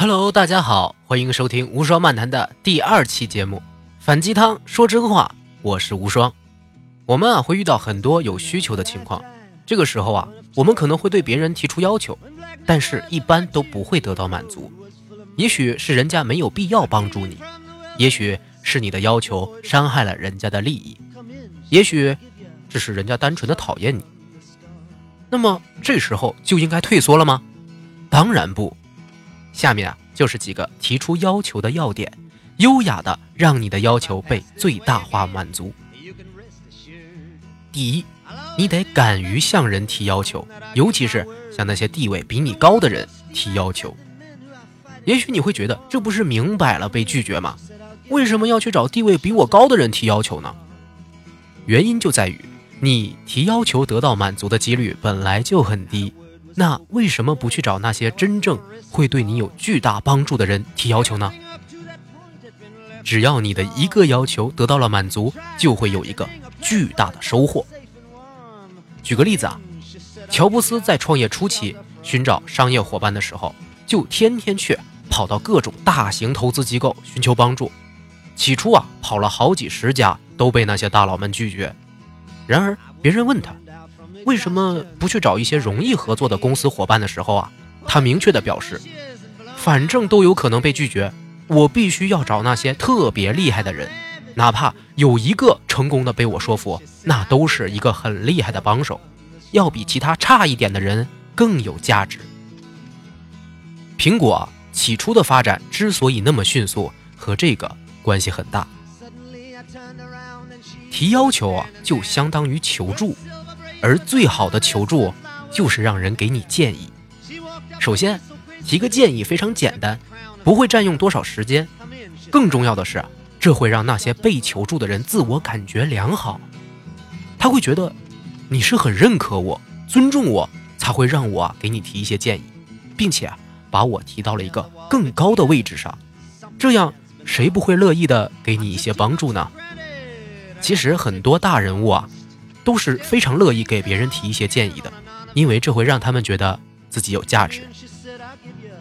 Hello，大家好，欢迎收听无双漫谈的第二期节目，反鸡汤说真话，我是无双。我们啊会遇到很多有需求的情况，这个时候啊，我们可能会对别人提出要求，但是一般都不会得到满足。也许是人家没有必要帮助你，也许是你的要求伤害了人家的利益，也许只是人家单纯的讨厌你。那么这时候就应该退缩了吗？当然不。下面啊，就是几个提出要求的要点，优雅的让你的要求被最大化满足。第一，你得敢于向人提要求，尤其是向那些地位比你高的人提要求。也许你会觉得这不是明摆了被拒绝吗？为什么要去找地位比我高的人提要求呢？原因就在于你提要求得到满足的几率本来就很低。那为什么不去找那些真正会对你有巨大帮助的人提要求呢？只要你的一个要求得到了满足，就会有一个巨大的收获。举个例子啊，乔布斯在创业初期寻找商业伙伴的时候，就天天去跑到各种大型投资机构寻求帮助。起初啊，跑了好几十家都被那些大佬们拒绝。然而别人问他。为什么不去找一些容易合作的公司伙伴的时候啊？他明确的表示，反正都有可能被拒绝，我必须要找那些特别厉害的人，哪怕有一个成功的被我说服，那都是一个很厉害的帮手，要比其他差一点的人更有价值。苹果起初的发展之所以那么迅速，和这个关系很大。提要求啊，就相当于求助。而最好的求助，就是让人给你建议。首先，提个建议非常简单，不会占用多少时间。更重要的是，这会让那些被求助的人自我感觉良好。他会觉得你是很认可我、尊重我，才会让我给你提一些建议，并且把我提到了一个更高的位置上。这样，谁不会乐意的给你一些帮助呢？其实，很多大人物啊。都是非常乐意给别人提一些建议的，因为这会让他们觉得自己有价值。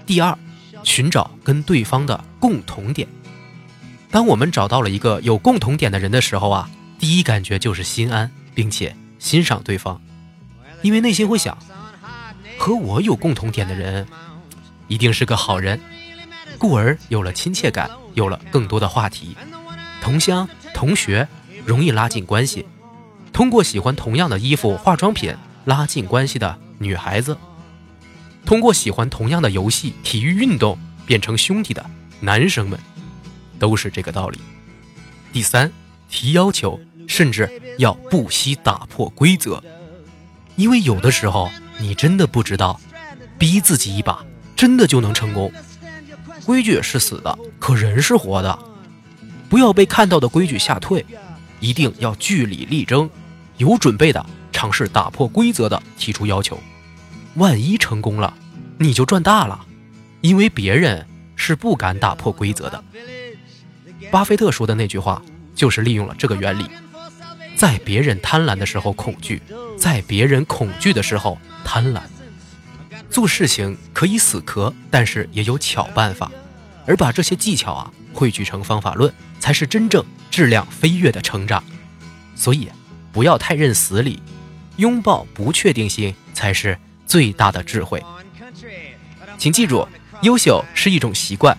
第二，寻找跟对方的共同点。当我们找到了一个有共同点的人的时候啊，第一感觉就是心安，并且欣赏对方，因为内心会想，和我有共同点的人一定是个好人，故而有了亲切感，有了更多的话题。同乡、同学容易拉近关系。通过喜欢同样的衣服、化妆品拉近关系的女孩子，通过喜欢同样的游戏、体育运动变成兄弟的男生们，都是这个道理。第三，提要求，甚至要不惜打破规则，因为有的时候你真的不知道，逼自己一把真的就能成功。规矩是死的，可人是活的，不要被看到的规矩吓退，一定要据理力争。有准备的尝试打破规则的提出要求，万一成功了，你就赚大了，因为别人是不敢打破规则的。巴菲特说的那句话就是利用了这个原理，在别人贪婪的时候恐惧，在别人恐惧的时候贪婪。做事情可以死磕，但是也有巧办法，而把这些技巧啊汇聚成方法论，才是真正质量飞跃的成长。所以。不要太认死理，拥抱不确定性才是最大的智慧。请记住，优秀是一种习惯。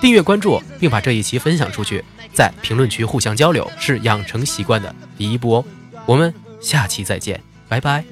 订阅关注并把这一期分享出去，在评论区互相交流是养成习惯的第一步哦。我们下期再见，拜拜。